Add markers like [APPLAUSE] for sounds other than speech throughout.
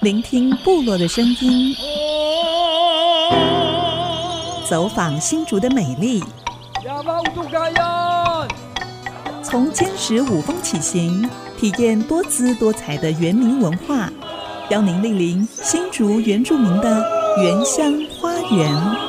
聆听部落的声音，走访新竹的美丽。从坚实五峰起行，体验多姿多彩的原民文化，邀您莅临新竹原住民的原乡花园。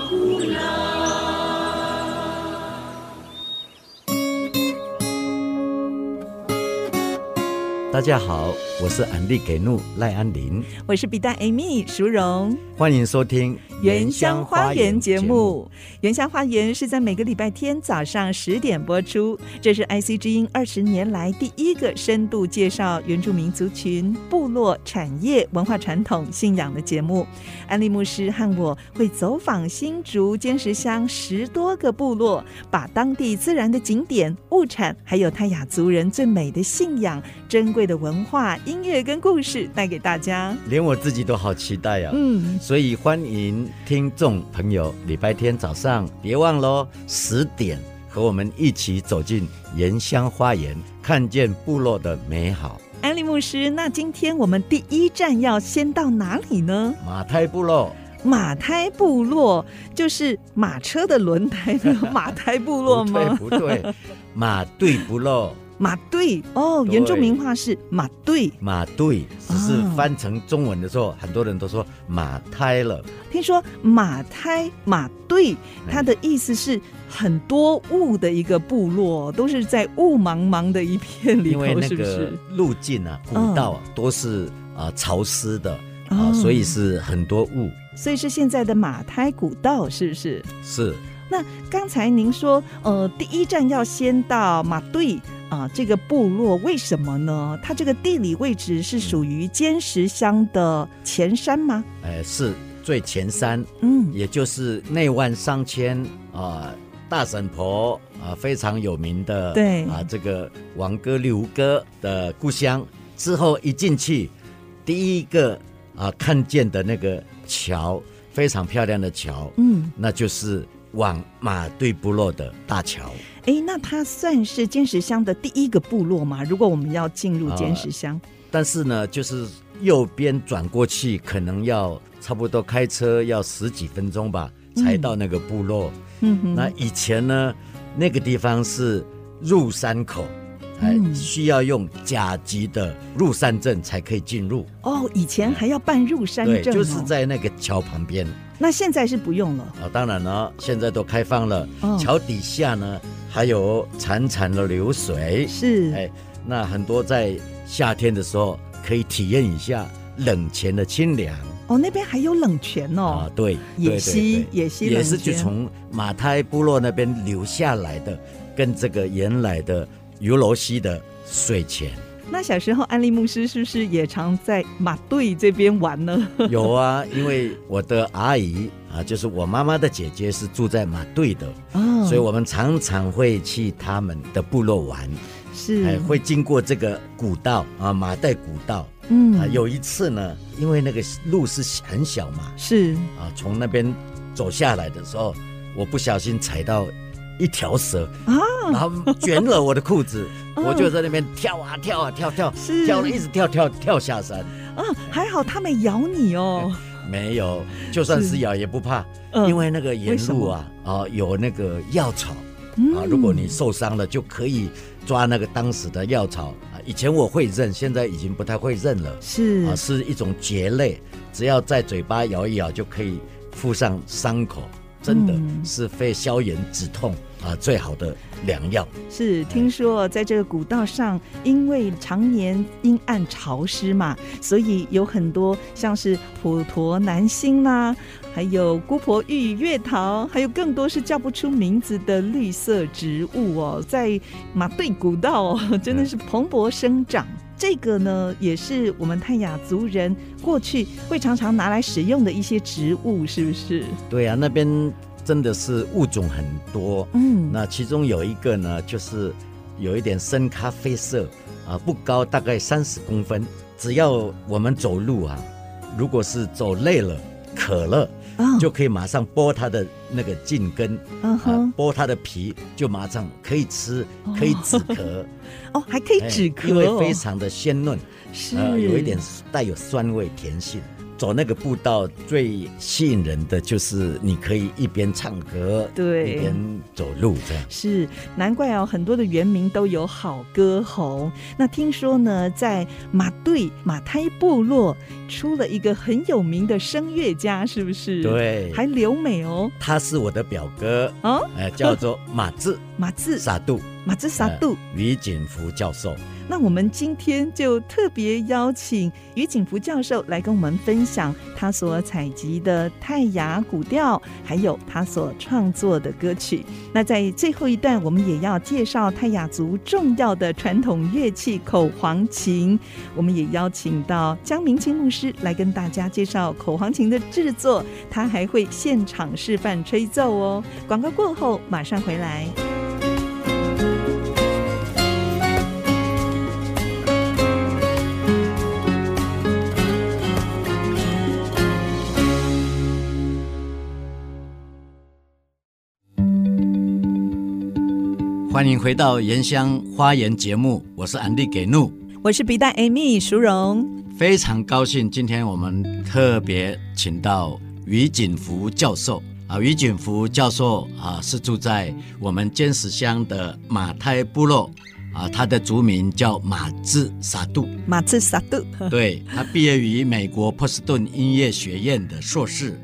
大家好，我是安利给怒赖安林，我是比大 Amy 淑荣，欢迎收听原乡花园节目。原乡花园是在每个礼拜天早上十点播出，这是 IC 之音二十年来第一个深度介绍原住民族群、部落产业、文化传统、信仰的节目。安利牧师和我会走访新竹尖石乡十多个部落，把当地自然的景点、物产，还有泰雅族人最美的信仰、珍贵的文化、音乐跟故事带给大家，连我自己都好期待呀、啊！嗯，所以欢迎听众朋友，礼拜天早上别忘喽，十点和我们一起走进原乡花园，看见部落的美好。安利牧师，那今天我们第一站要先到哪里呢？马太部落。马胎部落就是马车的轮胎的马胎部落吗？不对，不对，马队部落。马队哦，原住民话是马队，马队只是翻成中文的时候，哦、很多人都说马胎了。听说马胎马队，它的意思是很多雾的一个部落，都是在雾茫茫的一片里头，因为那个是不是？路径啊，古道啊，都是啊潮湿的啊，哦、所以是很多雾。所以是现在的马胎古道，是不是？是。那刚才您说，呃，第一站要先到马队。啊，这个部落为什么呢？它这个地理位置是属于尖石乡的前山吗？呃，是最前山，嗯，也就是内湾商圈啊，大婶婆啊，非常有名的，对啊，这个王哥刘哥的故乡。之后一进去，第一个啊看见的那个桥，非常漂亮的桥，嗯，那就是往马队部落的大桥。哎，那它算是尖石乡的第一个部落吗？如果我们要进入尖石乡，呃，但是呢，就是右边转过去，可能要差不多开车要十几分钟吧，才到那个部落。嗯哼，那以前呢，那个地方是入山口，嗯、还需要用甲级的入山证才可以进入。哦，以前还要办入山证，哦，对，就是在那个桥旁边。那现在是不用了啊，当然了，现在都开放了。哦、桥底下呢，还有潺潺的流水。是，哎，那很多在夏天的时候可以体验一下冷泉的清凉。哦，那边还有冷泉哦。啊，对，野溪，野溪也是就从马太部落那边流下来的，跟这个原来的油罗溪的水泉。那小时候，安利牧师是不是也常在马队这边玩呢？[LAUGHS] 有啊，因为我的阿姨啊，就是我妈妈的姐姐是住在马队的，哦，所以我们常常会去他们的部落玩，是，哎，会经过这个古道啊，马代古道，嗯。啊，有一次呢，因为那个路是很小嘛，是。啊，从那边走下来的时候，我不小心踩到一条蛇啊，然后卷了我的裤子。我就在那边跳啊跳啊跳跳，是跳了一直跳跳跳下山。啊，还好他没咬你哦。[LAUGHS] 没有，就算是咬也不怕，因为那个沿路啊啊有那个药草啊，如果你受伤了就可以抓那个当时的药草啊。以前我会认，现在已经不太会认了。是啊，是一种蕨类，只要在嘴巴咬一咬就可以敷上伤口，真的是非消炎止痛。啊，最好的良药是听说，在这个古道上，因为常年阴暗潮湿嘛，所以有很多像是普陀南星啦，还有姑婆芋、月桃，还有更多是叫不出名字的绿色植物哦，在马队古道哦，真的是蓬勃生长。这个呢，也是我们泰雅族人过去会常常拿来使用的一些植物，是不是？对啊，那边。真的是物种很多，嗯，那其中有一个呢，就是有一点深咖啡色啊，不高，大概三十公分。只要我们走路啊，如果是走累了、渴了，就可以马上剥它的那个茎根，啊，剥它的皮，就马上可以吃，可以止咳。[LAUGHS] 哦，还可以止咳，因为非常的鲜嫩，是，有一点带有酸味甜性。走那个步道最吸引人的就是你可以一边唱歌，对，一边走路这样。是，难怪哦，很多的原民都有好歌喉。那听说呢，在马队马胎部落出了一个很有名的声乐家，是不是？对，还留美哦。他是我的表哥哦，哎，叫做马志 [LAUGHS] 马志撒杜马志撒杜于锦福教授。那我们今天就特别邀请于锦福教授来跟我们分享他所采集的泰雅古调，还有他所创作的歌曲。那在最后一段，我们也要介绍泰雅族重要的传统乐器口簧琴。我们也邀请到江明清牧师来跟大家介绍口簧琴的制作，他还会现场示范吹奏哦。广告过后马上回来。欢迎回到《原乡花园》节目，我是安迪给怒，我是笔袋 Amy 淑荣，非常高兴今天我们特别请到于锦福教授。啊，于锦福教授啊是住在我们尖石乡的马太部落。啊，他的族名叫马兹萨杜，马兹萨杜，[LAUGHS] 对，他毕业于美国波士顿音乐学院的硕士，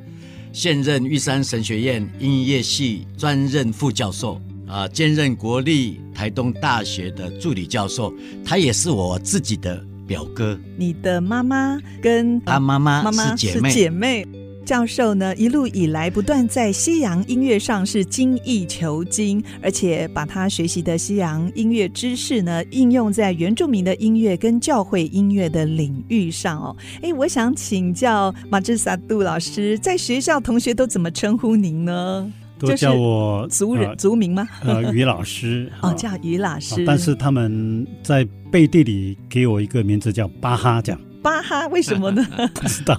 现任玉山神学院音乐系专任副教授。啊，兼任国立台东大学的助理教授，他也是我自己的表哥。你的妈妈跟他妈妈是姐妹。姐妹。教授呢，一路以来不断在西洋音乐上是精益求精，而且把他学习的西洋音乐知识呢，应用在原住民的音乐跟教会音乐的领域上哦。哎，我想请教马志萨杜老师，在学校同学都怎么称呼您呢？都叫我族人、呃、族名吗？呃，于老师哦，叫于老师。但是他们在背地里给我一个名字叫巴哈这样。巴哈为什么呢？[LAUGHS] 不知道。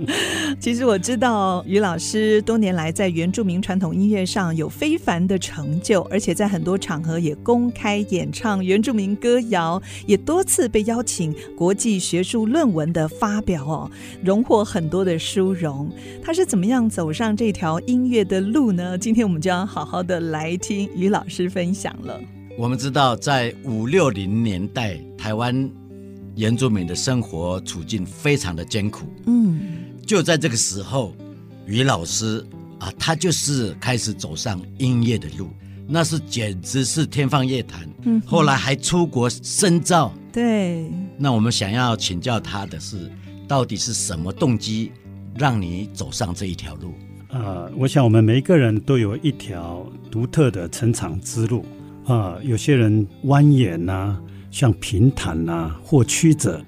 [LAUGHS] 其实我知道于老师多年来在原住民传统音乐上有非凡的成就，而且在很多场合也公开演唱原住民歌谣，也多次被邀请国际学术论文的发表哦，荣获很多的殊荣。他是怎么样走上这条音乐的路呢？今天我们就要好好的来听于老师分享了。我们知道，在五六零年代，台湾。原住民的生活处境非常的艰苦，嗯，就在这个时候，于老师啊，他就是开始走上音乐的路，那是简直是天方夜谭，嗯，后来还出国深造，对。那我们想要请教他的是，到底是什么动机让你走上这一条路？呃，我想我们每一个人都有一条独特的成长之路啊，呃，有些人蜿蜒呐，啊。像平坦呐、啊，或曲折，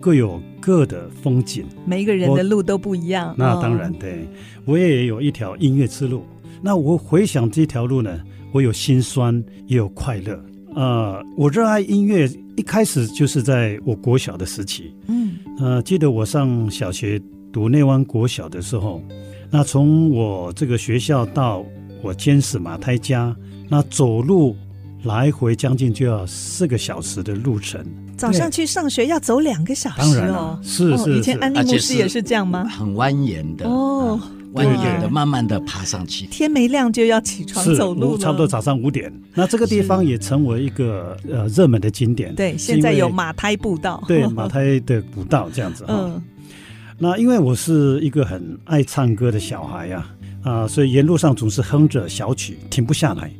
各有各的风景。每一个人的路都不一样。那当然，对，我也有一条音乐之路。那我回想这条路呢，我有心酸，也有快乐。呃，我热爱音乐，一开始就是在我国小的时期。嗯，呃，记得我上小学读内湾国小的时候，那从我这个学校到我监视马太家，那走路。来回将近就要四个小时的路程。早上去上学要走两个小时哦。当然了，是是，是、哦。以前安利牧师也是这样吗？很蜿蜒的哦，蜿蜒的，慢慢的爬上去。天没亮就要起床走路，差不多早上五点。那这个地方也成为一个呃热门的景点。对，现在有马太步道。对，马太的步道这样子哈。嗯。那因为我是一个很爱唱歌的小孩呀，啊，所以沿路上总是哼着小曲，停不下来。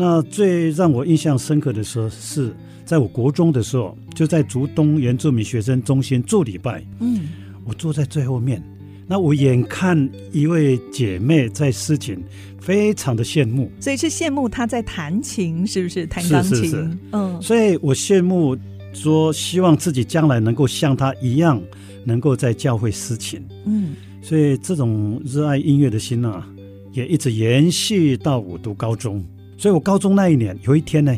那最让我印象深刻的时候，是在我国中的时候，就在竹东原住民学生中心做礼拜。嗯，我坐在最后面，那我眼看一位姐妹在施琴，非常的羡慕。所以是羡慕她在弹琴，是不是弹钢琴？是是是。嗯，所以我羡慕，说希望自己将来能够像她一样，能够在教会司琴。嗯，所以这种热爱音乐的心啊，也一直延续到我读高中。所以我高中那一年有一天呢，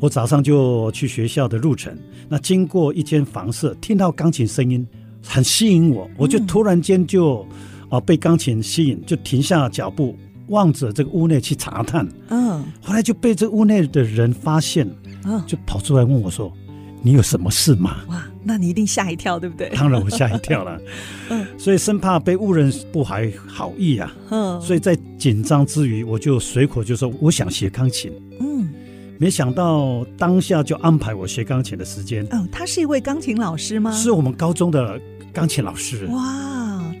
我早上就去学校的路程，那经过一间房舍，听到钢琴声音很吸引我，我就突然间就啊，被钢琴吸引，就停下脚步，望着这个屋内去查探。嗯，后来就被这屋内的人发现，嗯，就跑出来问我说：“你有什么事吗？”哇，那你一定吓一跳，对不对？当然我吓一跳了。[LAUGHS] 嗯，所以生怕被误认不怀好意啊。嗯，所以在紧张之余，我就随口就说：“我想学钢琴。”嗯，没想到当下就安排我学钢琴的时间。哦，他是一位钢琴老师吗？是我们高中的钢琴老师。哇。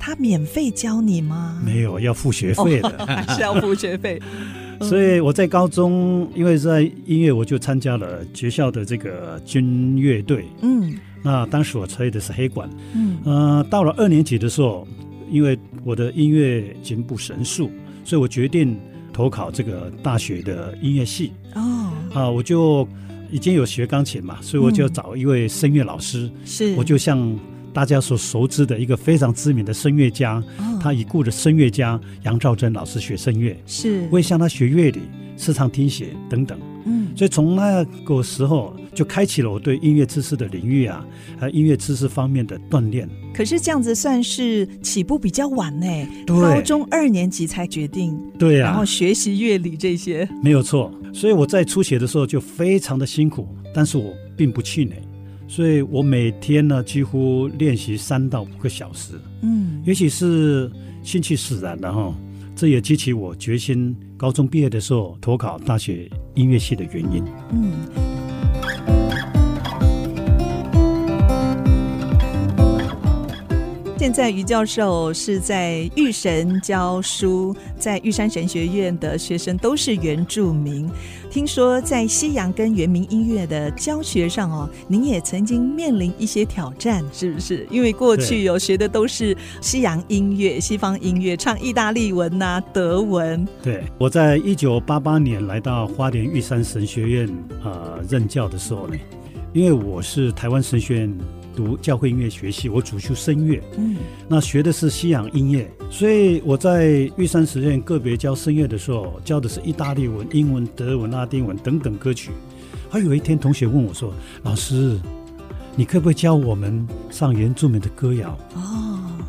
他免费教你吗？没有，要付学费的，哦、还 [LAUGHS] 是要付学费。[LAUGHS] 所以我在高中，因为在音乐，我就参加了学校的这个军乐队。嗯，那当时我吹的是黑管。嗯，呃，到了二年级的时候，因为我的音乐进步神速，所以我决定投考这个大学的音乐系。哦，啊，我就已经有学钢琴嘛，所以我就找一位声乐老师。是，我就像。大家所熟知的一个非常知名的声乐家，哦、他已故的声乐家杨兆珍老师学声乐，是，我也向他学乐理、视唱听写等等。嗯，所以从那个时候就开启了我对音乐知识的领域啊，还有音乐知识方面的锻炼。可是这样子算是起步比较晚呢？高中二年级才决定，对呀、啊，然后学习乐理这些，没有错。所以我在初学的时候就非常的辛苦，但是我并不气馁。所以我每天呢，几乎练习三到五个小时。嗯，也许是兴趣使然的哈，这也激起我决心，高中毕业的时候投考大学音乐系的原因。嗯。现在于教授是在玉神教书，在玉山神学院的学生都是原住民。听说在西洋跟原民音乐的教学上哦，您也曾经面临一些挑战，是不是？因为过去有学的都是西洋音乐、西方音乐，唱意大利文呐、啊、德文。对，我在一九八八年来到花莲玉山神学院啊、呃、任教的时候呢，因为我是台湾神学院。读教会音乐学系，我主修声乐，嗯，那学的是西洋音乐，所以我在玉山实验个别教声乐的时候，教的是意大利文、英文、德文、拉丁文等等歌曲。还有一天，同学问我说：“老师，你可不可以教我们上原住民的歌谣？”哦，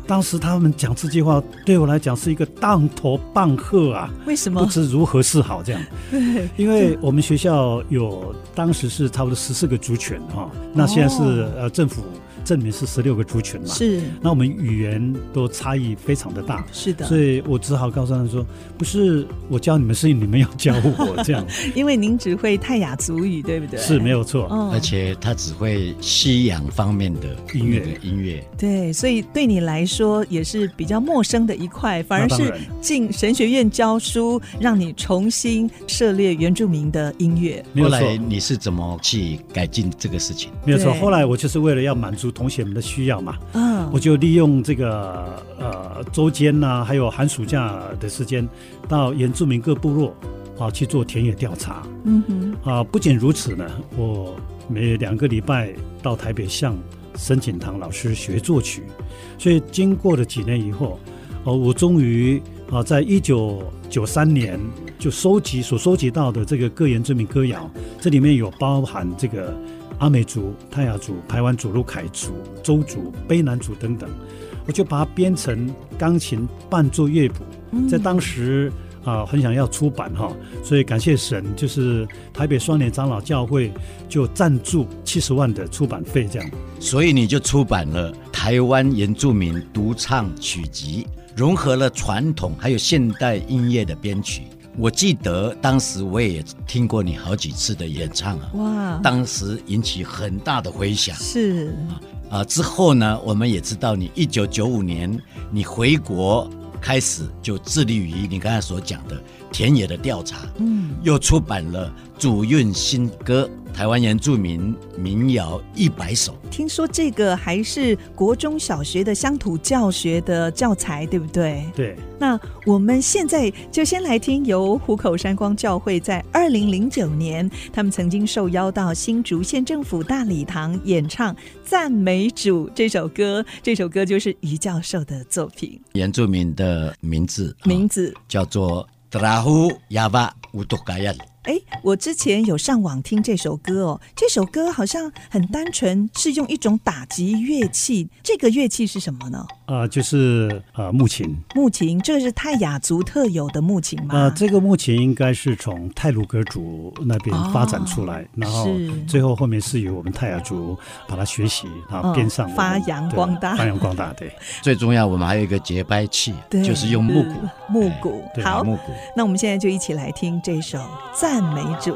当时他们讲这句话，对我来讲是一个当头棒喝啊！为什么？不知如何是好？这样，[LAUGHS] 对，因为我们学校有当时是差不多十四个族群哈，那现在是呃政府。证明是十六个族群嘛？是。那我们语言都差异非常的大。是的。所以我只好告诉他们说：“不是我教你们，是你们要教我这样。[LAUGHS] ”因为您只会泰雅族语，对不对？是没有错。哦。而且他只会西洋方面的音乐的音乐。对，所以对你来说也是比较陌生的一块，反而是进神学院教书，让你重新涉猎原住民的音乐。后来你是怎么去改进这个事情？没有错。后来我就是为了要满足。同学们的需要嘛，嗯，我就利用这个呃周间呐、啊，还有寒暑假的时间，到原住民各部落啊去做田野调查，嗯哼，啊，不仅如此呢，我每两个礼拜到台北向申景堂老师学作曲，所以经过了几年以后，哦，我终于啊，在一九九三年就收集所收集到的这个各原住民歌谣，这里面有包含这个。阿美族、泰雅族、排湾族、鲁凯族、邹族、卑南族等等，我就把它编成钢琴伴奏乐谱，在当时啊很想要出版哈，所以感谢神，就是台北双连长老教会就赞助七十万的出版费这样，所以你就出版了台湾原住民独唱曲集，融合了传统还有现代音乐的编曲。我记得当时我也听过你好几次的演唱啊，哇！当时引起很大的回响。是啊，之后呢，我们也知道你一九九五年你回国开始就致力于你刚才所讲的田野的调查，嗯，又出版了祖韵新歌。台湾原住民民谣一百首，听说这个还是国中小学的乡土教学的教材，对不对？对。那我们现在就先来听由虎口山光教会在二零零九年，他们曾经受邀到新竹县政府大礼堂演唱《赞美主》这首歌。这首歌就是于教授的作品。原住民的名字，名字、哦、叫做 Trahu Yaba Utukayan. 哎，我之前有上网听这首歌哦，这首歌好像很单纯，是用一种打击乐器。这个乐器是什么呢？啊、呃，就是呃木琴。木琴，这个是泰雅族特有的木琴吗？啊、呃，这个木琴应该是从泰鲁格族那边发展出来，哦、然后最后后面是由我们泰雅族把它学习，然后编上、哦、发扬光大，发扬光大。对，[LAUGHS] 最重要，我们还有一个节拍器，就是用木鼓，木鼓。好，木鼓。那我们现在就一起来听这首赞赞美主。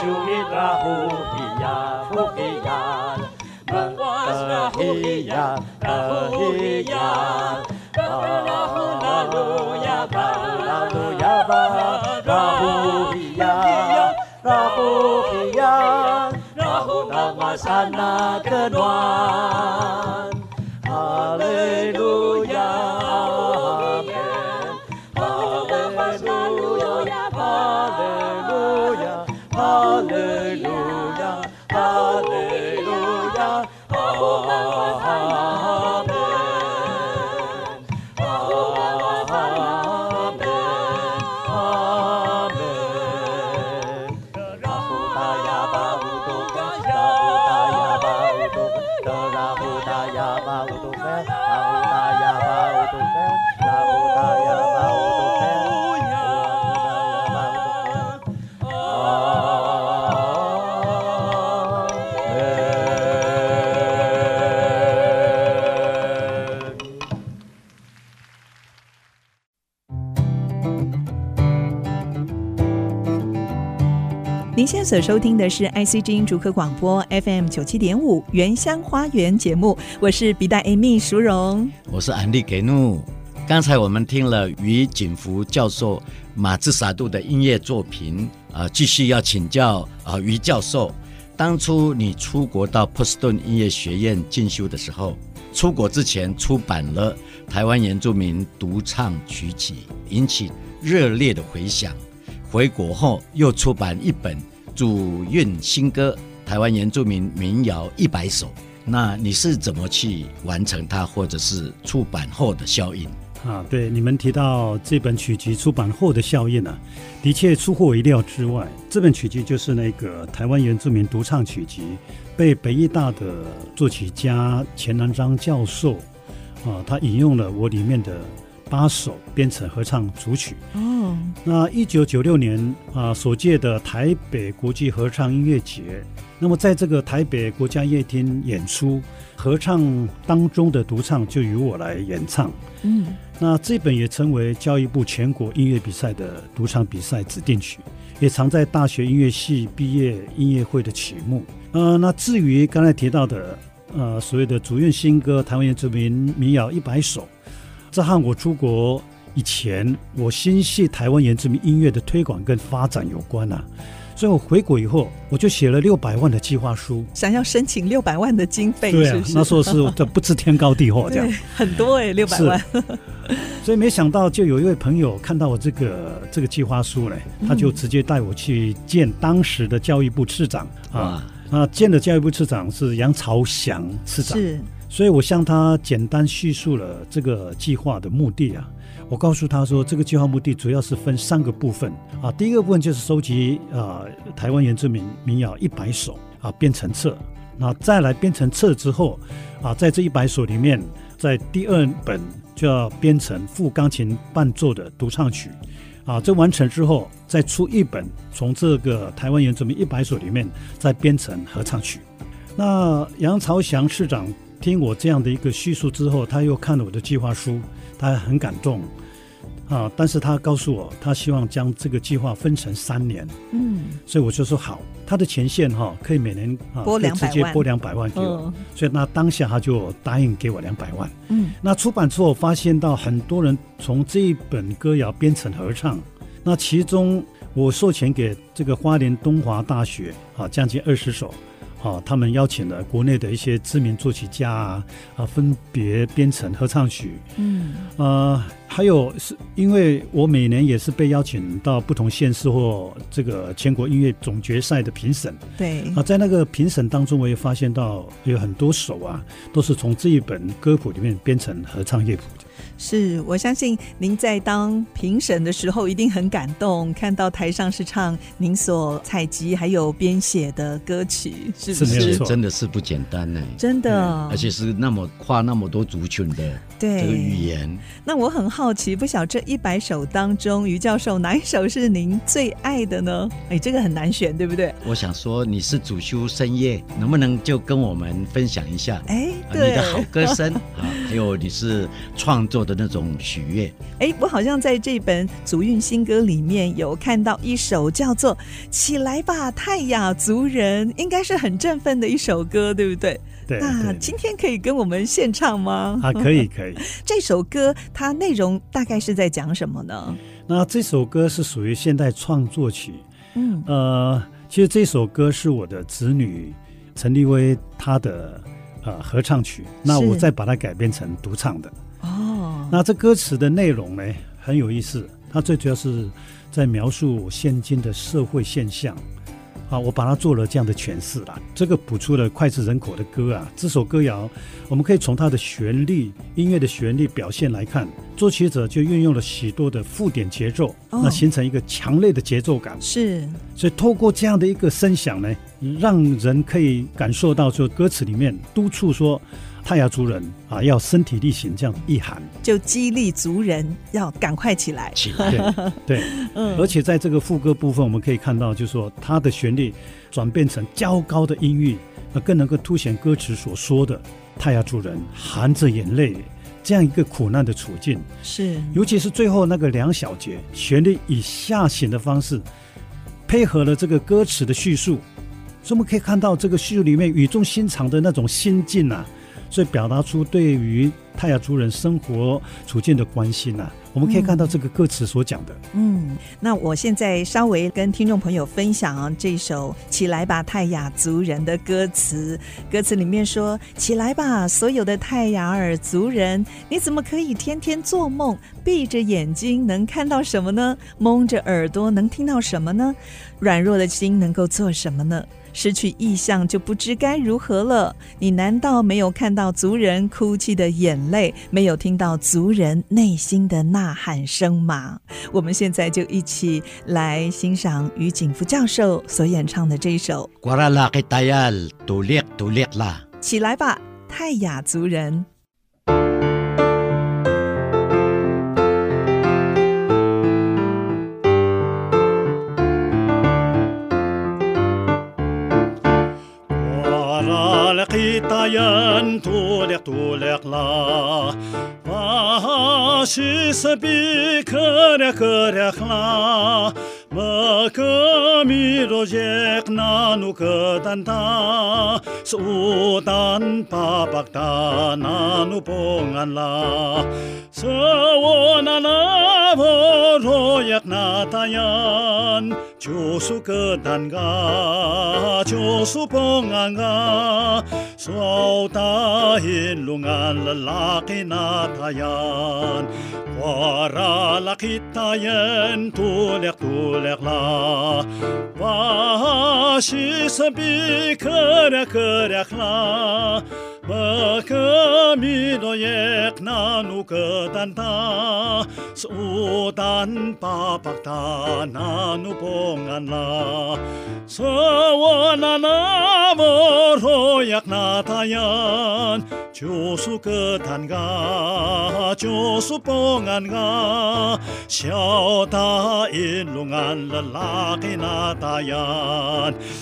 Rahuia, Hukia, Bahia, Bahia, Hallelujah, Hallelujah, Rahuia, Rahuia, Rahu Namasana Kedua. 在所收听的是 IC 之音竹科广播 FM 九七点五原乡花园节目，我是比大 Amy 淑荣，我是安利给怒。刚才我们听了于锦福教授马自萨杜的音乐作品，啊、继续要请教啊、于教授，当初你出国到波士顿音乐学院进修的时候，出国之前出版了台湾原住民独唱曲集，引起热烈的回响。回国后又出版一本主韵新歌《台湾原住民民谣一百首》，那你是怎么去完成它，或者是出版后的效应？啊，对，你们提到这本曲集出版后的效应呢、啊，的确出乎我意料之外。这本曲集就是那个台湾原住民独唱曲集，被北艺大的作曲家钱南章教授啊，他引用了我里面的。八首编成合唱组曲。哦，那一九九六年啊，首届的台北国际合唱音乐节，那么在这个台北国家乐厅演出合唱当中的独唱就由我来演唱。嗯，那这本也成为教育部全国音乐比赛的独唱比赛指定曲，也常在大学音乐系毕业音乐会的曲目。呃，那至于刚才提到的呃所谓的主韵新歌《台湾原住民民谣一百首》。这和我出国以前，我心系台湾原住民音乐的推广跟发展有关啊。所以我回国以后，我就写了六百万的计划书，想要申请六百万的经费。对啊，是是那时候是这不知天高地厚 [LAUGHS] 这样，很多哎、欸，六百万。[LAUGHS] 所以没想到，就有一位朋友看到我这个这个计划书呢，他就直接带我去见当时的教育部次长啊。那，见的教育部次长是杨朝祥次长。是。所以我向他简单叙述了这个计划的目的啊。我告诉他说，这个计划目的主要是分三个部分啊。第一个部分就是收集啊台湾原住民民谣一百首啊，编成册。那再来编成册之后啊，在这一百首里面，在第二本就要编成副钢琴伴奏的独唱曲啊。这完成之后，再出一本，从这个台湾原住民一百首里面再编成合唱曲。那杨朝祥市长。听我这样的一个叙述之后，他又看了我的计划书，他很感动啊。但是他告诉我，他希望将这个计划分成三年。嗯，所以我就说好，他的前线哈可以每年啊拨两百万，直接拨两百万给我。哦、所以那当下他就答应给我两百万。嗯，那出版之后发现到很多人从这一本歌谣编成合唱，那其中我授权给这个花莲东华大学啊，将近二十首。啊，他们邀请了国内的一些知名作曲家啊，啊，分别编成合唱曲。嗯，呃，还有是因为我每年也是被邀请到不同县市或这个全国音乐总决赛的评审。对。啊，在那个评审当中，我也发现到有很多首啊，都是从这一本歌谱里面编成合唱乐谱的。是，我相信您在当评审的时候一定很感动，看到台上是唱您所采集还有编写的歌曲，是不是？是真的是不简单呢，真的，而且是那么跨那么多族群的对这个语言。那我很好奇，不晓这一百首当中，于教授哪一首是您最爱的呢？哎，这个很难选，对不对？我想说，你是主修深夜，能不能就跟我们分享一下？哎，对，你的好歌声 [LAUGHS] 啊，还有你是创作的。那种喜悦，哎，我好像在这本祖韵新歌里面有看到一首叫做《起来吧，泰雅族人》，应该是很振奋的一首歌，对不对？对。那今天可以跟我们献唱吗？啊，可以，可以。[LAUGHS] 这首歌它内容大概是在讲什么呢？那这首歌是属于现代创作曲，嗯，呃，其实这首歌是我的子女陈立威他的呃合唱曲，那我再把它改编成独唱的。哦，那这歌词的内容呢，很有意思，它最主要是在描述现今的社会现象啊，我把它做了这样的诠释啦。这个谱出了脍炙人口的歌啊，这首歌谣我们可以从它的旋律、音乐的旋律表现来看，作曲者就运用了许多的附点节奏，哦、那形成一个强烈的节奏感。是，所以透过这样的一个声响呢，让人可以感受到，说歌词里面督促说。泰雅族人啊，要身体力行，这样一喊，就激励族人要赶快起来。起来，对，[LAUGHS] 对嗯。而且在这个副歌部分，我们可以看到，就是说它的旋律转变成较高的音域，那更能够凸显歌词所说的泰雅族人含着眼泪这样一个苦难的处境。是，尤其是最后那个两小节，旋律以下行的方式，配合了这个歌词的叙述，所以我们可以看到这个叙述里面语重心长的那种心境啊。所以表达出对于泰雅族人生活处境的关心呐、啊，我们可以看到这个歌词所讲的。嗯，那我现在稍微跟听众朋友分享这首《起来吧，泰雅族人》的歌词。歌词里面说：“起来吧，所有的泰雅尔族人，你怎么可以天天做梦？闭着眼睛能看到什么呢？蒙着耳朵能听到什么呢？软弱的心能够做什么呢？”失去意象就不知该如何了。你难道没有看到族人哭泣的眼泪，没有听到族人内心的呐喊声吗？我们现在就一起来欣赏于景福教授所演唱的这首《起来吧，泰雅族人》。西斯比克列克列拉，克米罗杰克纳努克丹达，苏丹巴巴达纳努蓬安拉，瑟沃纳拉沃罗耶克纳塔 yan 就苏克丹嘎，就苏蓬安嘎，苏达因鲁安拉拉基纳塔 yan。Wara lakitayen tulek tulek la Washi sabi kerek kerek la Magkamido yek nanu ketanta Sudan papakta nanu pongan la Sawana na moroyak natayan Josu ketanga Josu pongan ga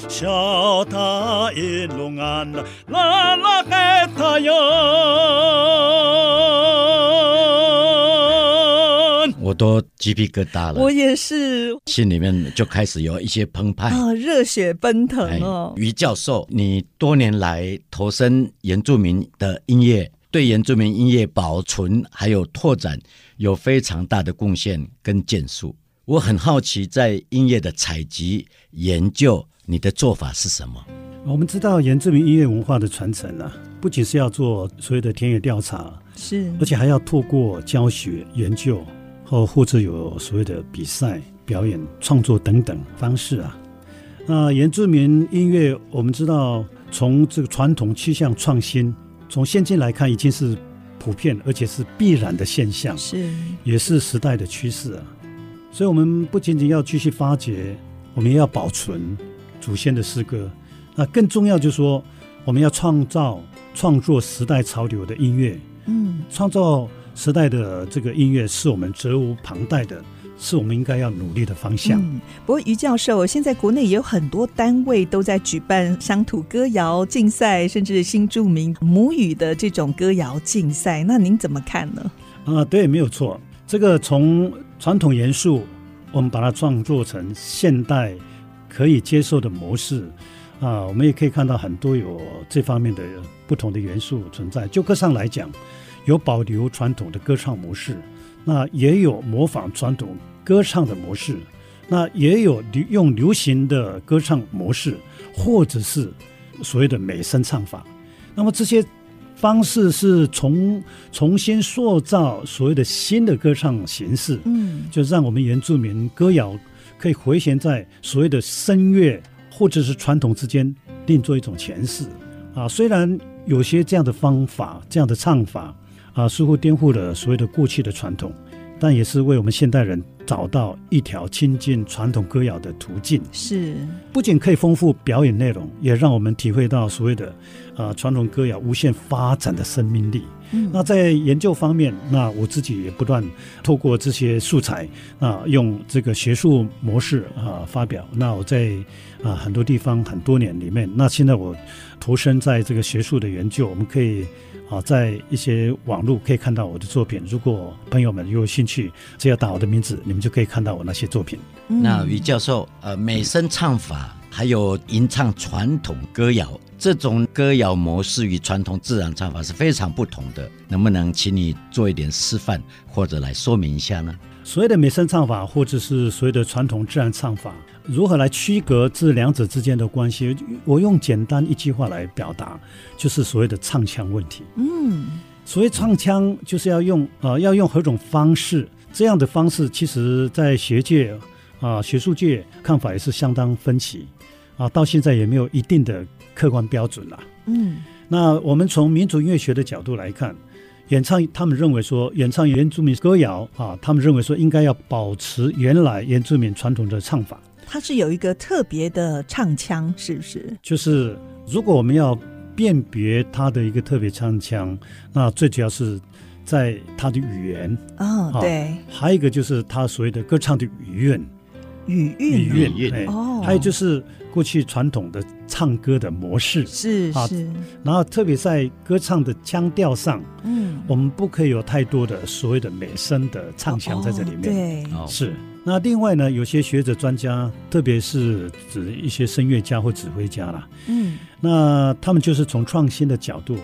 Xiao ta inlungan lalaki natayan 都鸡皮疙瘩了。我也是，心里面就开始有一些澎湃啊，热血奔腾哦。于教授，你多年来投身原住民的音乐，对原住民音乐保存还有拓展有非常大的贡献跟建树。我很好奇，在音乐的采集研究，你的做法是什么？我们知道原住民音乐文化的传承啊，不仅是要做所有的田野调查，是，而且还要透过教学、研究，或或者有所谓的比赛、表演、创作等等方式啊。那原住民音乐，我们知道从这个传统趋向创新，从现今来看已经是普遍而且是必然的现象，是，也是时代的趋势啊。所以，我们不仅仅要继续发掘，我们也要保存祖先的诗歌。那更重要就是说，我们要创造、创作时代潮流的音乐。嗯，创造时代的这个音乐是我们责无旁贷的，是我们应该要努力的方向。嗯，不过于教授，现在国内也有很多单位都在举办乡土歌谣竞赛，甚至新著名母语的这种歌谣竞赛，那您怎么看呢？啊，对，没有错。这个从传统元素，我们把它创作成现代可以接受的模式。啊，我们也可以看到很多有这方面的不同的元素存在。就歌唱来讲，有保留传统的歌唱模式，那也有模仿传统歌唱的模式，那也有流用流行的歌唱模式，或者是所谓的美声唱法。那么这些方式是重重新塑造所谓的新的歌唱形式，嗯，就让我们原住民歌谣可以回旋在所谓的声乐。或者是传统之间另做一种诠释啊，虽然有些这样的方法、这样的唱法啊，似乎颠覆了所谓的过去的传统，但也是为我们现代人找到一条亲近传统歌谣的途径。是，不仅可以丰富表演内容，也让我们体会到所谓的啊传统歌谣无限发展的生命力。嗯，那在研究方面，那我自己也不断透过这些素材啊，用这个学术模式啊发表。那我在啊很多地方很多年里面，那现在我投身在这个学术的研究，我们可以啊在一些网络可以看到我的作品。如果朋友们有兴趣，只要打我的名字，你们就可以看到我那些作品。嗯、那于教授，呃，美声唱法还有吟唱传统歌谣。这种歌谣模式与传统自然唱法是非常不同的，能不能请你做一点示范或者来说明一下呢？所谓的美声唱法，或者是所谓的传统自然唱法，如何来区隔这两者之间的关系？我用简单一句话来表达，就是所谓的唱腔问题。嗯，所谓唱腔，就是要用呃要用何种方式？这样的方式，其实在学界啊、呃、学术界看法也是相当分歧啊，到现在也没有一定的。客观标准了，嗯，那我们从民族音乐学的角度来看，演唱他们认为说，演唱原住民歌谣啊，他们认为说应该要保持原来原住民传统的唱法。它是有一个特别的唱腔，是不是？就是如果我们要辨别它的一个特别唱腔，那最主要是在它的语言哦，对，还有一个就是它所谓的歌唱的语韵，语韵，语韵，哦，还有就是。过去传统的唱歌的模式。是是、啊，然后特别在歌唱的腔调上，嗯，我们不可以有太多的所谓的美声的唱腔在这里面。对，是。那另外呢，有些学者专家，特别是指一些声乐家或指挥家啦，嗯，那他们就是从创新的角度，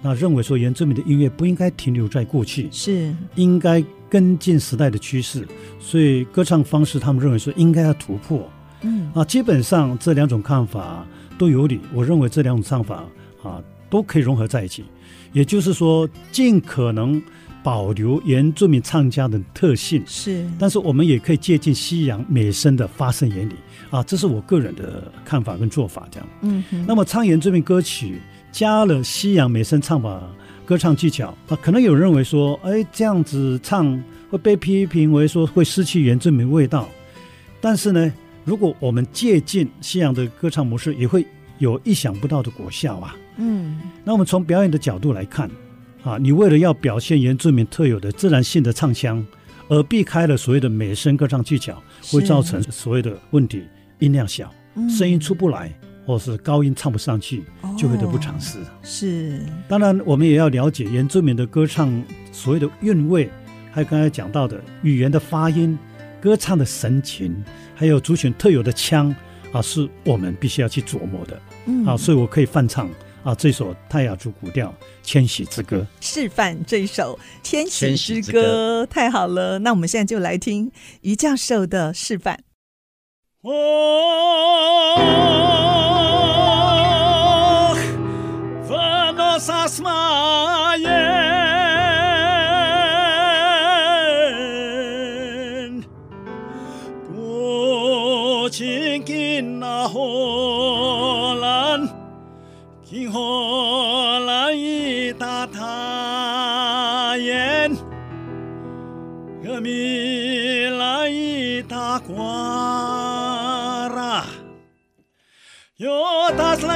那认为说原住民的音乐不应该停留在过去，是。应该跟进时代的趋势，所以歌唱方式他们认为说应该要突破。嗯啊，基本上这两种看法都有理。我认为这两种唱法啊都可以融合在一起，也就是说，尽可能保留原住民唱家的特性，是。但是我们也可以借鉴西洋美声的发声原理啊，这是我个人的看法跟做法。这样，嗯哼。那么唱原住民歌曲，加了西洋美声唱法歌唱技巧啊，可能有人认为说，哎，这样子唱会被批评为说会失去原住民味道。但是呢，如果我们借鉴西洋的歌唱模式，也会有意想不到的果效啊。嗯，那我们从表演的角度来看，啊，你为了要表现原住民特有的自然性的唱腔，而避开了所谓的美声歌唱技巧，会造成所谓的问题，音量小，声音出不来。或是高音唱不上去，就会得不偿失。是，当然我们也要了解原住民的歌唱所谓的韵味，还有刚才讲到的语言的发音、歌唱的神情，还有族群特有的腔啊，是我们必须要去琢磨的。嗯，啊，所以我可以翻唱啊这首泰雅族古调《迁徙之歌》，示范这首《迁徙之歌》之歌太好了。那我们现在就来听于教授的示范。哦。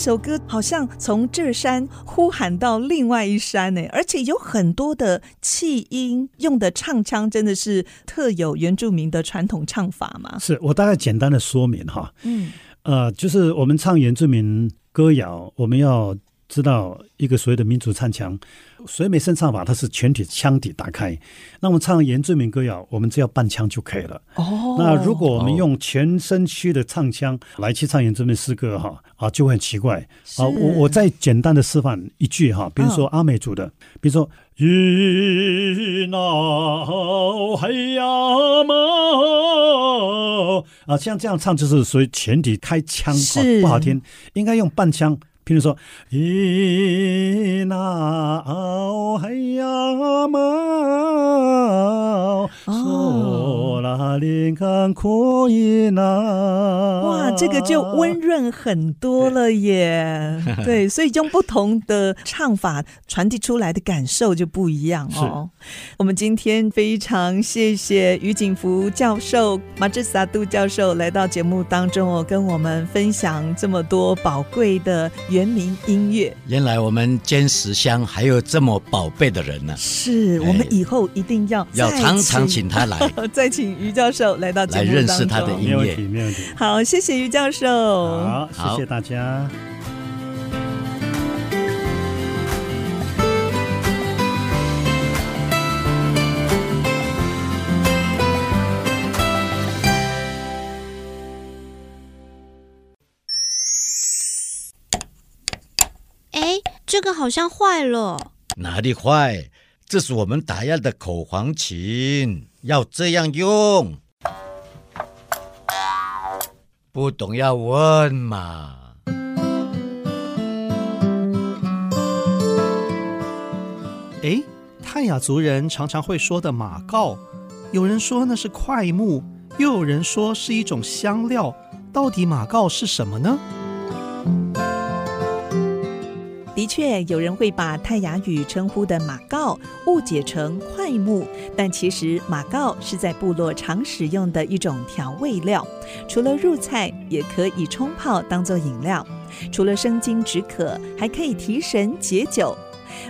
首歌好像从这山呼喊到另外一山呢，而且有很多的气音，用的唱腔真的是特有原住民的传统唱法嘛？是我大概简单的说明哈，嗯，呃，就是我们唱原住民歌谣，我们要。知道一个所谓的民族唱腔，所谓美声唱法，它是全体腔体打开。那我们唱原住民歌谣，我们只要半腔就可以了。哦，那如果我们用全身躯的唱腔来去唱原住民诗歌，哈啊，就会很奇怪。啊，我我再简单的示范一句哈，比如说阿美族的，比如说伊那黑呀嘛啊，像这样唱就是属于全体开腔，不好听，应该用半腔。比如说，咿那奥嘿呀嘛，索拉林坎库伊那，哇，这个就温润很多了耶。对，所以用不同的唱法传递出来的感受就不一样哦。我们今天非常谢谢于景福教授、马志萨杜教授来到节目当中哦，跟我们分享这么多宝贵的原名音乐，原来我们坚石乡还有这么宝贝的人呢！是我们以后一定要要常常请他来，[LAUGHS] 再请于教授来到来认识他的音乐。没问题，没问题。好，谢谢于教授。好，谢谢大家。这个好像坏了，哪里坏？这是我们打样的口簧琴，要这样用。不懂要问嘛。哎，泰雅族人常常会说的马告，有人说那是块木，又有人说是一种香料，到底马告是什么呢？的确，有人会把泰雅语称呼的马告误解成块木，但其实马告是在部落常使用的一种调味料，除了入菜，也可以冲泡当做饮料。除了生津止渴，还可以提神解酒。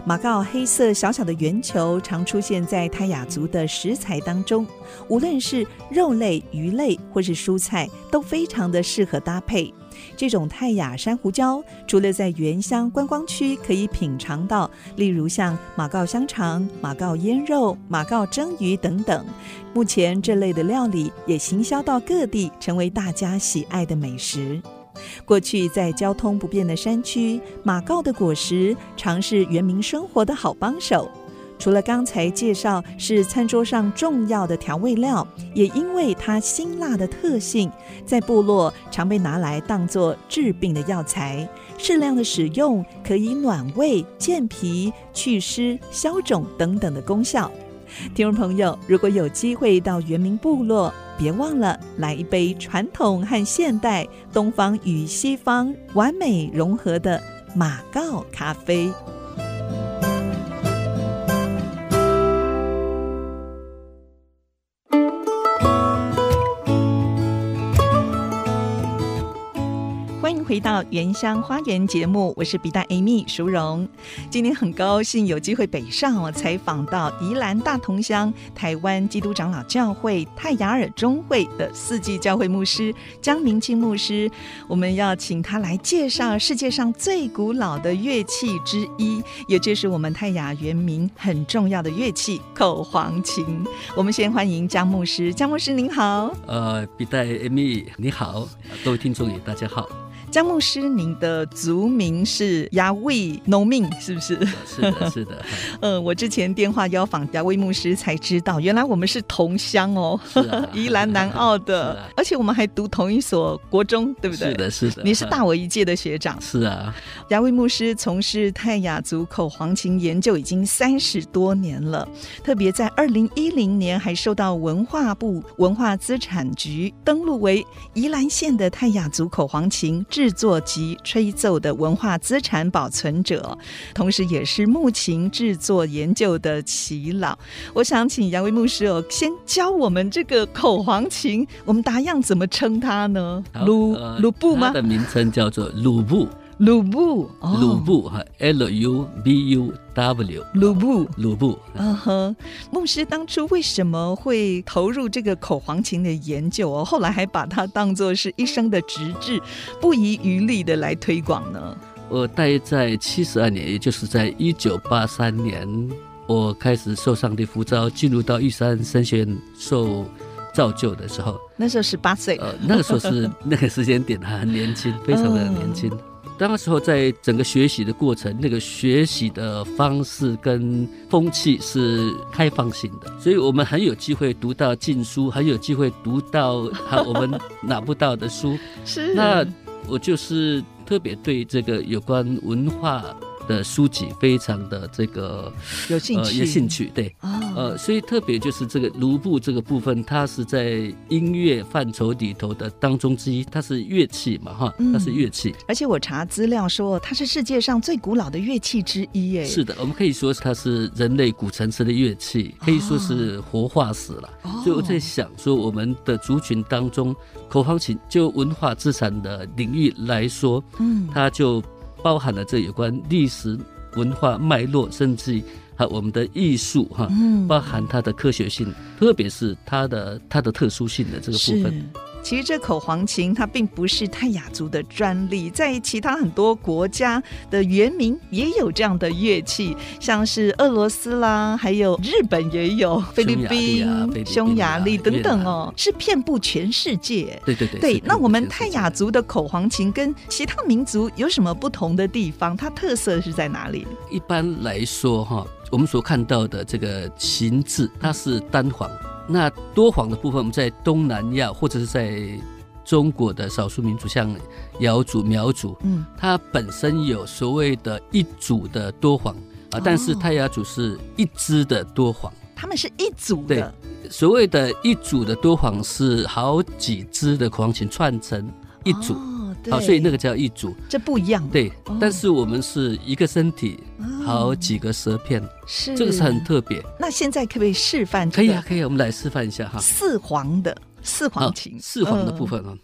马告黑色小小的圆球，常出现在泰雅族的食材当中，无论是肉类、鱼类或是蔬菜，都非常的适合搭配。这种泰雅珊瑚礁，除了在原乡观光区可以品尝到，例如像马告香肠、马告腌肉、马告蒸鱼等等，目前这类的料理也行销到各地，成为大家喜爱的美食。过去在交通不便的山区，马告的果实常是原民生活的好帮手。除了刚才介绍是餐桌上重要的调味料，也因为它辛辣的特性，在部落常被拿来当作治病的药材。适量的使用可以暖胃、健脾、祛湿、消肿等等的功效。听众朋友，如果有机会到原民部落，别忘了来一杯传统和现代、东方与西方完美融合的马告咖啡。回到原乡花园节目，我是笔袋 Amy 淑荣。今天很高兴有机会北上，我采访到宜兰大同乡台湾基督长老教会泰雅尔中会的四季教会牧师江明清牧师。我们要请他来介绍世界上最古老的乐器之一，也就是我们泰雅原名很重要的乐器口簧琴。我们先欢迎江牧师，江牧师您好。呃，笔袋 Amy 你好，各位听众也大家好。江牧师，您的族名是亚威农民，是不是？是的，是的。[LAUGHS] 嗯，我之前电话邀访亚威牧师，才知道原来我们是同乡哦，啊、[LAUGHS] 宜兰南澳的，[LAUGHS] 啊、而且我们还读同一所国中，对不对？是的，是的。你是大我一届的学长。是啊。亚威牧师从事泰雅族口簧琴研究已经三十多年了，特别在二零一零年还受到文化部文化资产局登录为宜兰县的泰雅族口簧琴。制作及吹奏的文化资产保存者，同时也是木琴制作研究的耆老。我想请杨威牧师哦，先教我们这个口簧琴，我们达样怎么称它呢？鲁鲁布吗？它的名称叫做鲁布。鲁布，鲁布哈，L U B U W，鲁布，鲁布。嗯哼，牧师当初为什么会投入这个口簧琴的研究哦？后来还把它当做是一生的职志，不遗余力的来推广呢？我大约在七十二年，也就是在一九八三年，我开始受上帝呼召，进入到玉山神学院受造就的时候。那时候十八岁，呃，那个时候是 [LAUGHS] 那个时间点还很年轻，非常的年轻。嗯当时候在整个学习的过程，那个学习的方式跟风气是开放性的，所以我们很有机会读到禁书，很有机会读到好我们拿不到的书。[LAUGHS] 是，那我就是特别对这个有关文化。的书籍非常的这个有兴趣，有兴趣，对，呃，所以特别就是这个卢布这个部分，它是在音乐范畴里头的当中之一，它是乐器嘛，哈，它是乐器。而且我查资料说，它是世界上最古老的乐器之一，哎，是的，我们可以说它是人类古城市的乐器，可以说是活化石了。所以我在想说，我们的族群当中，口簧琴就文化资产的领域来说，嗯，它就。包含了这有关历史文化脉络，甚至还有我们的艺术哈，包含它的科学性，特别是它的它的特殊性的这个部分。其实这口簧琴它并不是泰雅族的专利，在其他很多国家的原名也有这样的乐器，像是俄罗斯啦，还有日本也有，[LAUGHS] 菲律宾、匈牙利等等哦，是遍布全世界。对对对。对，那我们泰雅族的口簧琴跟其他民族有什么不同的地方？它特色是在哪里？一般来说哈，我们所看到的这个琴字，它是单簧。那多簧的部分，我们在东南亚或者是在中国的少数民族，像瑶族、苗族，嗯，它本身有所谓的一组的多簧啊，但是泰雅族是一支的多簧，他们是一组的。对，所谓的一组的多簧是好几支的口簧琴串成一组。哦好，所以那个叫一组，这不一样。对，但是我们是一个身体，好几个舌片，是这个是很特别。那现在可不可以示范？可以啊，可以，我们来示范一下哈。四黄的四黄琴，四黄的部分啊。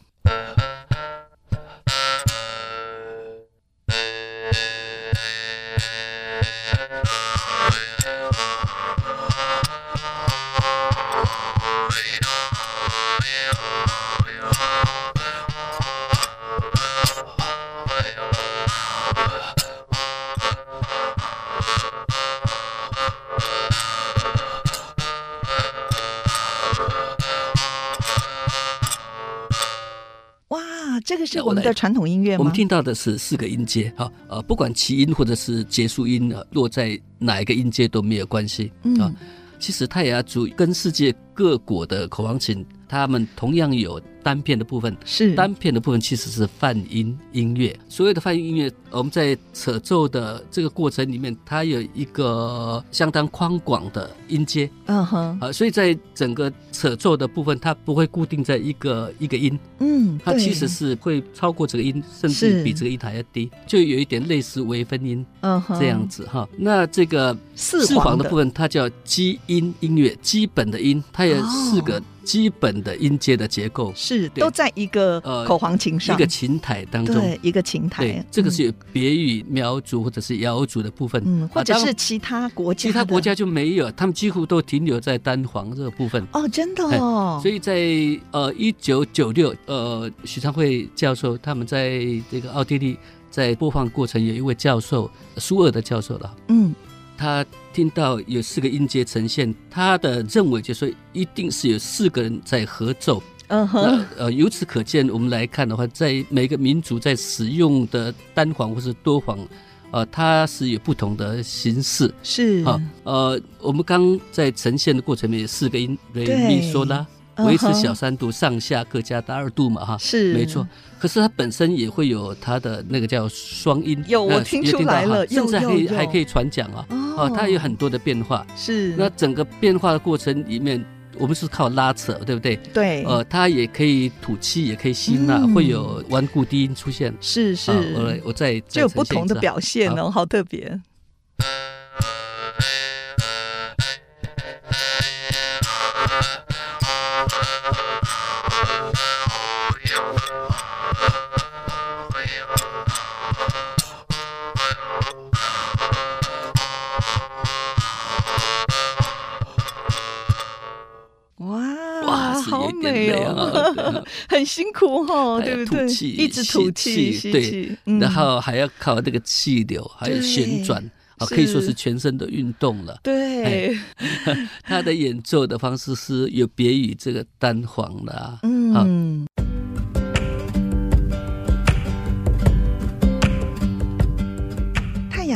这个是我们的传统音乐吗？我们听到的是四个音阶，哈，呃，不管起音或者是结束音，落在哪一个音阶都没有关系，啊、嗯。其实泰雅族跟世界各国的口簧琴，他们同样有。单片的部分是单片的部分，其实是泛音音乐。所有的泛音音乐，我们在扯奏的这个过程里面，它有一个相当宽广的音阶。嗯哼，啊，所以在整个扯奏的部分，它不会固定在一个一个音。嗯，它其实是会超过这个音，甚至比这个音还要低，就有一点类似微分音。嗯哼，这样子哈。那这个四簧的部分，它叫基音音乐，基本的音，它有四个。基本的音阶的结构是都在一个口簧琴上，一个琴台当中，对，一个琴台。对，这个是有别于苗族或者是瑶族的部分，嗯，或者是其他国家，其他国家就没有，他们几乎都停留在单簧这个部分。哦，真的哦。所以在呃一九九六，呃许昌慧教授他们在这个奥地利在播放过程，有一位教授苏俄的教授了，嗯。他听到有四个音阶呈现，他的认为就是说一定是有四个人在合奏。嗯哼，呃，由此可见，我们来看的话，在每个民族在使用的单簧或是多簧，呃，它是有不同的形式。是啊，呃，我们刚在呈现的过程里面有四个音，瑞咪嗦啦。维持小三度，上下各加大二度嘛，哈，是没错。可是它本身也会有它的那个叫双音，有我听出来了，甚至还可以还可以传讲啊，哦，它有很多的变化。是，那整个变化的过程里面，我们是靠拉扯，对不对？对，呃，它也可以吐气，也可以吸纳，会有顽固低音出现。是是，我我再就有不同的表现哦，好特别。[LAUGHS] 很辛苦哈，对不对？一直吐气，对，然后还要靠那个气流，还有旋转啊，可以说是全身的运动了。对，[LAUGHS] 他的演奏的方式是有别于这个单簧的，嗯。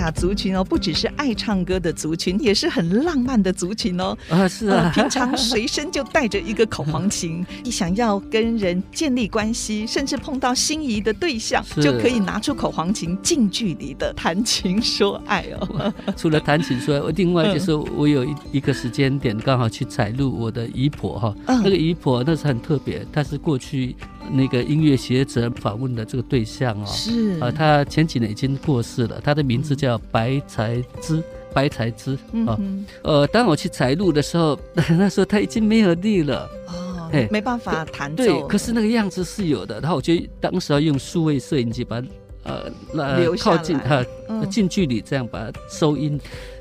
雅族群哦，不只是爱唱歌的族群，也是很浪漫的族群哦。啊，是啊，呃、平常随身就带着一个口簧琴，你 [LAUGHS] 想要跟人建立关系，甚至碰到心仪的对象，就可以拿出口簧琴，近距离的谈情说爱哦。[LAUGHS] 除了弹琴说爱，我另外就是我有一一个时间点刚好去采录我的姨婆哈，嗯、那个姨婆那是很特别，她是过去。那个音乐学者访问的这个对象哦，是。啊，他前几年已经过世了，他的名字叫白才之，白才之啊，呃，当我去采录的时候，[LAUGHS] 那时候他已经没有力了。哦，哎没办法弹奏，对，可是那个样子是有的，然后我就当时要用数位摄影机把呃那靠近他近距离这样把它收音，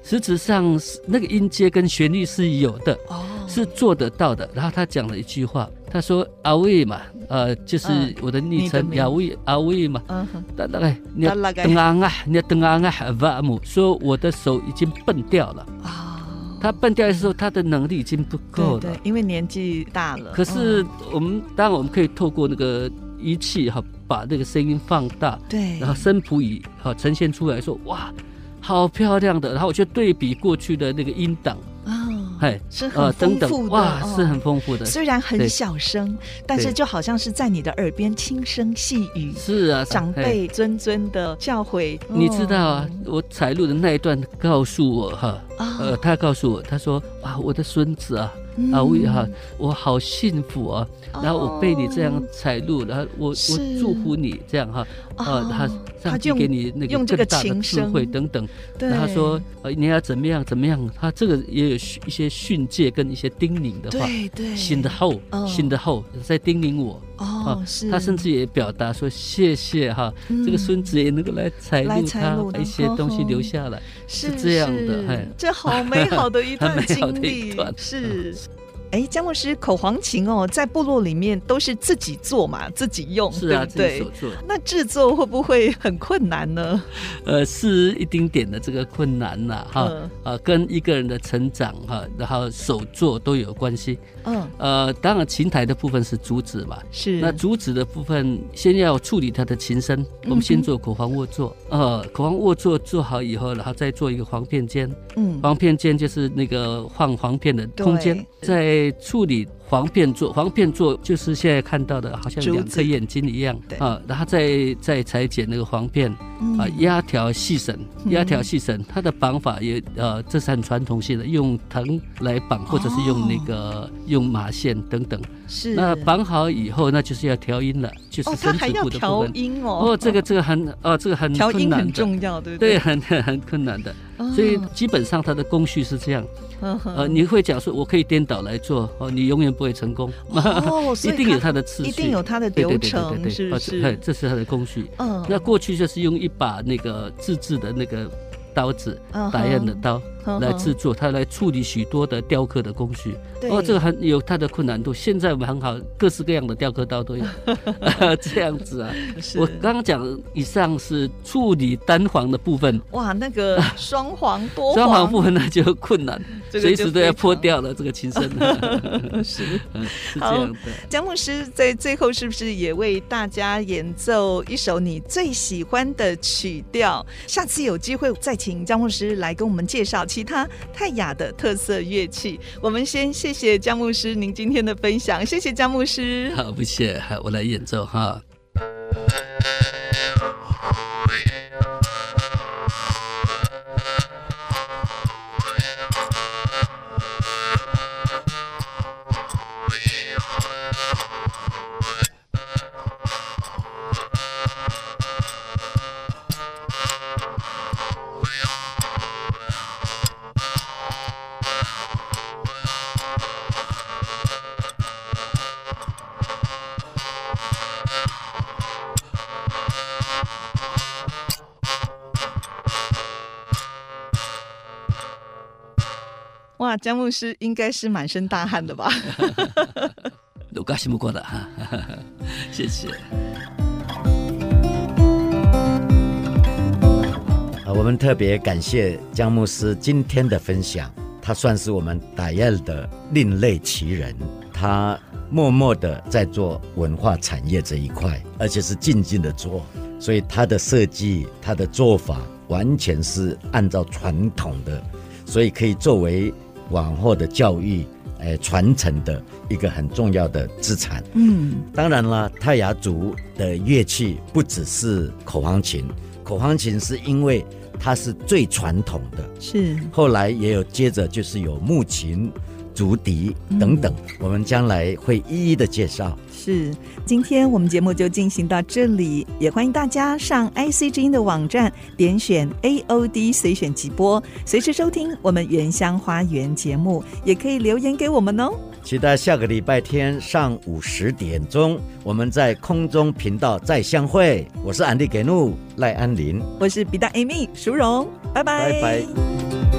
实质上是那个音阶跟旋律是有的哦，是做得到的。然后他讲了一句话。他说阿威嘛，呃，就是我的昵称阿威阿威嘛。嗯哼。大概你要等啊啊，你要等啊啊，瓦姆说我的手已经笨掉了。啊。他笨掉的时候，他的能力已经不够了。对，因为年纪大了。可是我们当然我们可以透过那个仪器哈，把那个声音放大。对。然后声谱仪哈呈现出来说哇，好漂亮的。然后我就对比过去的那个音档。哎，是很丰富的哇，是很丰富的。虽然很小声，但是就好像是在你的耳边轻声细语。是啊，长辈谆谆的教诲。你知道啊，我采录的那一段告诉我哈，呃，他告诉我，他说啊，我的孙子啊。啊，我哈，我好幸福啊！然后我被你这样采录，然后我我祝福你这样哈，啊，他上帝给你那个更大的智慧等等。然后他说，呃，你要怎么样怎么样？他这个也有一些训诫跟一些叮咛的话，对对，新的后，新的后在叮咛我。哦，是。他甚至也表达说谢谢哈，这个孙子也能够来采录他一些东西留下来，是这样的，哎，这好美好的一段 [LAUGHS] 经历，是。哎，姜牧师，口簧琴哦，在部落里面都是自己做嘛，自己用，是啊，对不对？那制作会不会很困难呢？[LAUGHS] 呃，是一丁点的这个困难呐，哈，呃、嗯，跟一个人的成长哈，然后手作都有关系。嗯，呃，当然琴台的部分是竹子嘛，是。那竹子的部分，先要处理它的琴身，我们先做口簧卧座，呃，口簧卧座做好以后，然后再做一个簧片间，嗯，簧片间就是那个放簧片的空间，在处理。黄片座，簧片座就是现在看到的，好像两颗眼睛一样啊。然后再再裁剪那个簧片，啊，压条细绳，压条细绳，它的绑法也呃，这是很传统性的，用藤来绑，或者是用那个用麻线等等。是。那绑好以后，那就是要调音了，就是身子部的部分。调音哦。哦，这个这个很哦，这个很调音很重要，对不对？对，很 [LAUGHS] 很困难的。所以基本上它的工序是这样。呃，你会讲说，我可以颠倒来做哦，你永远不会成功。哦，[LAUGHS] 一定有它的次序，一定有它的流程，对对对对对是不是？这是它的工序。嗯，那过去就是用一把那个自制的那个。刀子，打样的刀来制作，它来处理许多的雕刻的工序。哦，这个很有它的困难度。现在我们很好，各式各样的雕刻刀都有。[LAUGHS] [LAUGHS] 这样子啊，我刚刚讲以上是处理单簧的部分。哇，那个 [LAUGHS] 双簧多双簧部分那就困难，随时都要破掉了这个琴身。是，是这样的。姜牧师在最后是不是也为大家演奏一首你最喜欢的曲调？下次有机会再请请姜牧师来跟我们介绍其他泰雅的特色乐器。我们先谢谢姜牧师您今天的分享，谢谢姜牧师。好，不谢，好，我来演奏哈。哇，姜牧师应该是满身大汗的吧？[LAUGHS] 有干什么过的哈，[LAUGHS] 谢谢。啊，我们特别感谢姜牧师今天的分享，他算是我们大叶的另类奇人，他默默的在做文化产业这一块，而且是静静的做，所以他的设计、他的做法完全是按照传统的，所以可以作为。往后的教育，诶，传承的一个很重要的资产。嗯，当然了，泰雅族的乐器不只是口簧琴，口簧琴是因为它是最传统的。是，后来也有接着就是有木琴、竹笛等等，嗯、我们将来会一一的介绍。是，今天我们节目就进行到这里，也欢迎大家上 IC 之音的网站点选 AOD 随选即播，随时收听我们原乡花园节目，也可以留言给我们哦。期待下个礼拜天上午十点钟，我们在空中频道再相会。我是安迪给怒赖安林，我是比大 Amy 淑荣，拜拜。拜拜。